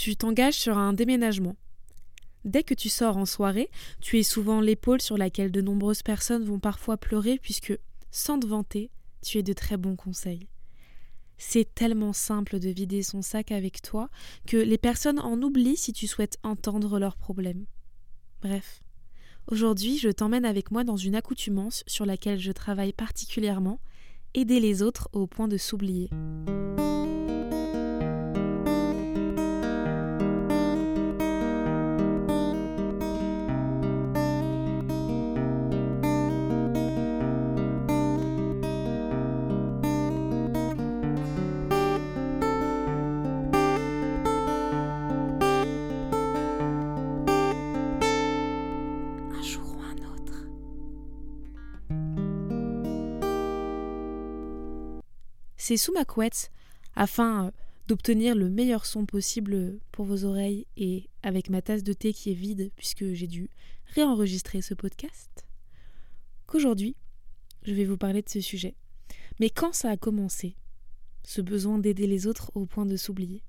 tu t'engages sur un déménagement. Dès que tu sors en soirée, tu es souvent l'épaule sur laquelle de nombreuses personnes vont parfois pleurer puisque, sans te vanter, tu es de très bons conseils. C'est tellement simple de vider son sac avec toi que les personnes en oublient si tu souhaites entendre leurs problèmes. Bref, aujourd'hui je t'emmène avec moi dans une accoutumance sur laquelle je travaille particulièrement, aider les autres au point de s'oublier. Sous ma couette, afin euh, d'obtenir le meilleur son possible pour vos oreilles et avec ma tasse de thé qui est vide puisque j'ai dû réenregistrer ce podcast, qu'aujourd'hui je vais vous parler de ce sujet. Mais quand ça a commencé, ce besoin d'aider les autres au point de s'oublier?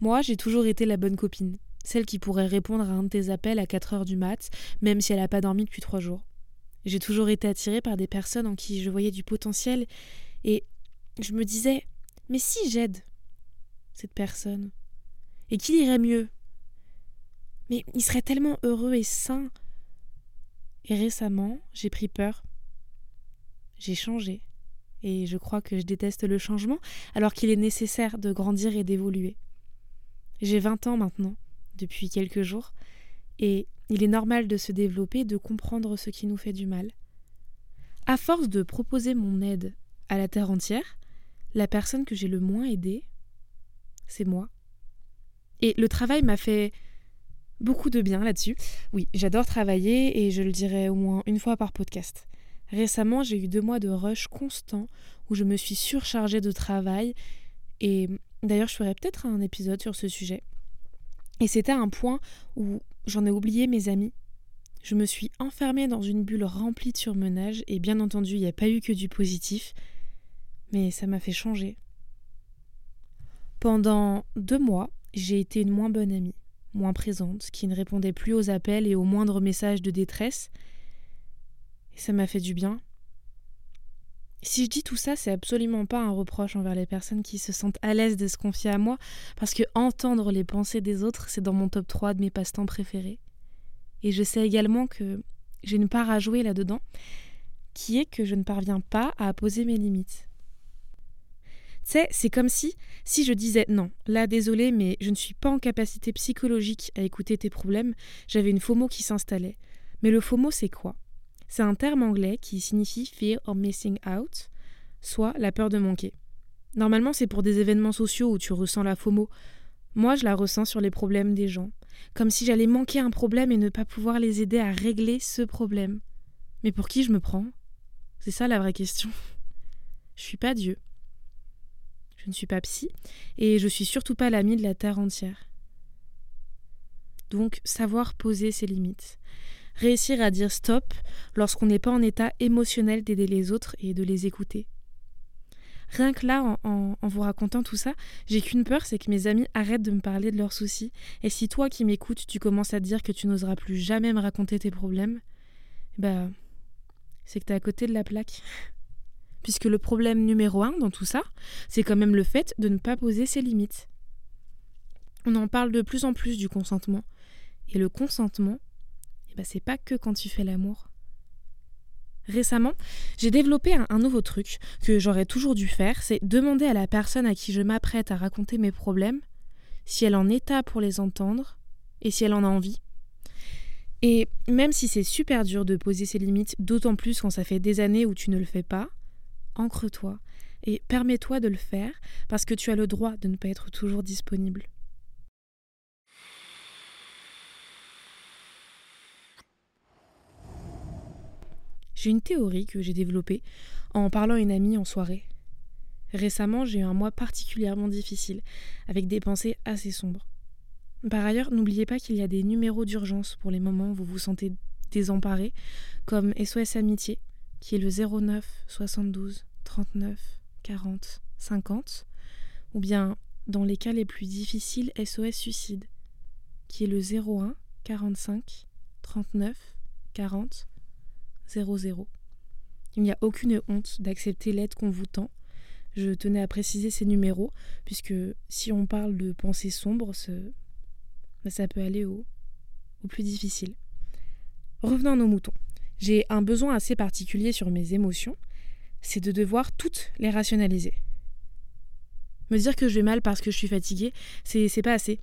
Moi, j'ai toujours été la bonne copine, celle qui pourrait répondre à un de tes appels à 4 heures du mat, même si elle n'a pas dormi depuis trois jours. J'ai toujours été attirée par des personnes en qui je voyais du potentiel et je me disais Mais si j'aide cette personne Et qu'il irait mieux Mais il serait tellement heureux et sain Et récemment, j'ai pris peur. J'ai changé. Et je crois que je déteste le changement, alors qu'il est nécessaire de grandir et d'évoluer. J'ai 20 ans maintenant, depuis quelques jours, et il est normal de se développer, de comprendre ce qui nous fait du mal. À force de proposer mon aide à la terre entière, la personne que j'ai le moins aidée, c'est moi. Et le travail m'a fait beaucoup de bien là-dessus. Oui, j'adore travailler et je le dirai au moins une fois par podcast. Récemment, j'ai eu deux mois de rush constant où je me suis surchargée de travail et d'ailleurs, je ferai peut-être un épisode sur ce sujet. Et c'était un point où j'en ai oublié mes amis. Je me suis enfermée dans une bulle remplie de surmenage et bien entendu, il n'y a pas eu que du positif mais ça m'a fait changer. Pendant deux mois, j'ai été une moins bonne amie, moins présente, qui ne répondait plus aux appels et aux moindres messages de détresse. Et ça m'a fait du bien. Si je dis tout ça, c'est absolument pas un reproche envers les personnes qui se sentent à l'aise de se confier à moi, parce que entendre les pensées des autres, c'est dans mon top 3 de mes passe-temps préférés. Et je sais également que j'ai une part à jouer là-dedans, qui est que je ne parviens pas à poser mes limites sais, c'est comme si, si je disais non, là désolé, mais je ne suis pas en capacité psychologique à écouter tes problèmes, j'avais une FOMO qui s'installait. Mais le FOMO, c'est quoi? C'est un terme anglais qui signifie fear of missing out, soit la peur de manquer. Normalement, c'est pour des événements sociaux où tu ressens la FOMO. Moi, je la ressens sur les problèmes des gens, comme si j'allais manquer un problème et ne pas pouvoir les aider à régler ce problème. Mais pour qui je me prends? C'est ça la vraie question. Je suis pas Dieu je ne suis pas psy, et je suis surtout pas l'ami de la terre entière. Donc, savoir poser ses limites. Réussir à dire stop lorsqu'on n'est pas en état émotionnel d'aider les autres et de les écouter. Rien que là, en, vous racontant tout ça, j'ai qu'une peur, c'est que mes amis arrêtent de me parler de leurs soucis. Et si toi qui m'écoutes, tu commences à dire que tu n'oseras plus jamais me raconter tes problèmes, bah, c'est que t'es à côté de la plaque puisque le problème numéro un dans tout ça, c'est quand même le fait de ne pas poser ses limites. On en parle de plus en plus du consentement. Et le consentement, eh ben, c'est pas que quand tu fais l'amour. Récemment, j'ai développé un, un, nouveau truc que j'aurais toujours dû faire, c'est demander à la personne à qui je m'apprête à raconter mes problèmes si elle en est état pour les entendre et si elle en a envie. Et même si c'est super dur de poser ses limites, d'autant plus quand ça fait des années où tu ne le fais pas, ancre-toi et permets-toi de le faire parce que tu as le droit de ne pas être toujours disponible. J'ai une théorie que j'ai développée en parlant à une amie en soirée. Récemment, j'ai eu un mois particulièrement difficile, avec des pensées assez sombres. Par ailleurs, n'oubliez pas qu'il y a des numéros d'urgence pour les moments où vous vous sentez désemparé, comme SOS Amitié, qui est le 09 72 39 40 50, ou bien dans les cas les plus difficiles SOS Suicide, qui est le 01 45 39 40 00. Il n'y a aucune honte d'accepter l'aide qu'on vous tend. Je tenais à préciser ces numéros, puisque si on parle de pensées sombres, ça peut aller au, au plus difficile. Revenons à nos moutons. J'ai un besoin assez particulier sur mes émotions, c'est de devoir toutes les rationaliser. Me dire que je vais mal parce que je suis fatiguée, c'est pas assez.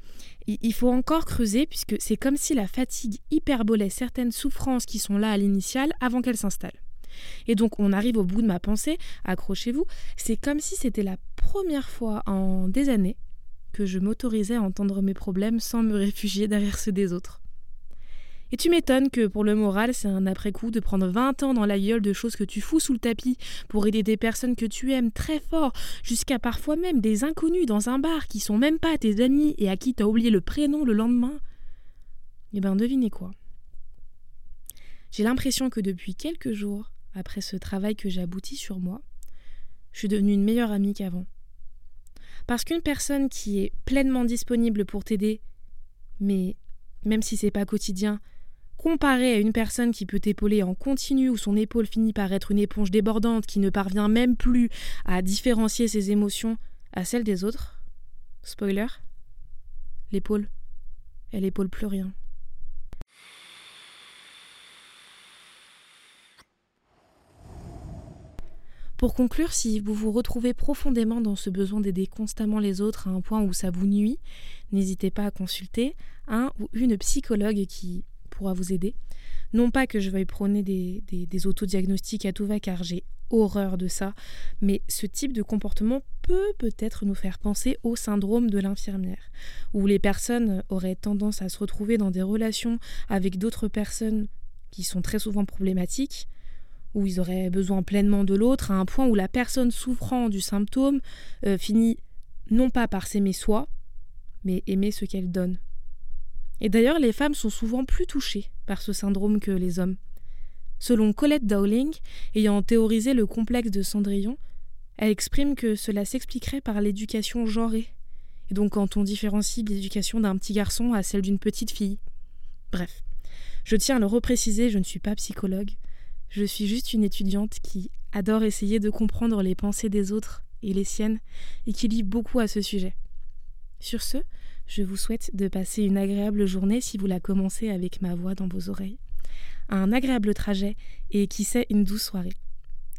Il faut encore creuser puisque c'est comme si la fatigue hyperbolait certaines souffrances qui sont là à l'initiale avant qu'elles s'installent. Et donc on arrive au bout de ma pensée, accrochez-vous, c'est comme si c'était la première fois en des années que je m'autorisais à entendre mes problèmes sans me réfugier derrière ceux des autres. Et tu m'étonnes que pour le moral, c'est un après-coup de prendre 20 ans dans la gueule de choses que tu fous sous le tapis pour aider des personnes que tu aimes très fort, jusqu'à parfois même des inconnus dans un bar qui sont même pas tes amis et à qui t'as oublié le prénom le lendemain. Eh ben devinez quoi. J'ai l'impression que depuis quelques jours, après ce travail que j'ai abouti sur moi, je suis devenue une meilleure amie qu'avant. Parce qu'une personne qui est pleinement disponible pour t'aider, mais même si c'est pas quotidien, comparé à une personne qui peut t'épauler en continu où son épaule finit par être une éponge débordante qui ne parvient même plus à différencier ses émotions à celles des autres, spoiler, l'épaule, elle épaule plus rien. Pour conclure, si vous vous retrouvez profondément dans ce besoin d'aider constamment les autres à un point où ça vous nuit, n'hésitez pas à consulter un ou une psychologue qui pourra vous aider. Non pas que je veuille prôner des, des, autodiagnostics à tout va, car j'ai horreur de ça, mais ce type de comportement peut peut-être nous faire penser au syndrome de l'infirmière, où les personnes auraient tendance à se retrouver dans des relations avec d'autres personnes qui sont très souvent problématiques, où ils auraient besoin pleinement de l'autre, à un point où la personne souffrant du symptôme euh, finit non pas par s'aimer soi, mais aimer ce qu'elle donne. Et d'ailleurs, les femmes sont souvent plus touchées par ce syndrome que les hommes. Selon Colette Dowling, ayant théorisé le complexe de Cendrillon, elle exprime que cela s'expliquerait par l'éducation genrée, et donc quand on différencie l'éducation d'un petit garçon à celle d'une petite fille. Bref, je tiens à le repréciser, je ne suis pas psychologue, je suis juste une étudiante qui adore essayer de comprendre les pensées des autres et les siennes, et qui lit beaucoup à ce sujet. Sur ce, je vous souhaite de passer une agréable journée si vous la commencez avec ma voix dans vos oreilles. Un agréable trajet et qui sait une douce soirée.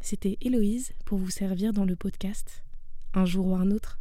C'était Héloïse pour vous servir dans le podcast. Un jour ou un autre.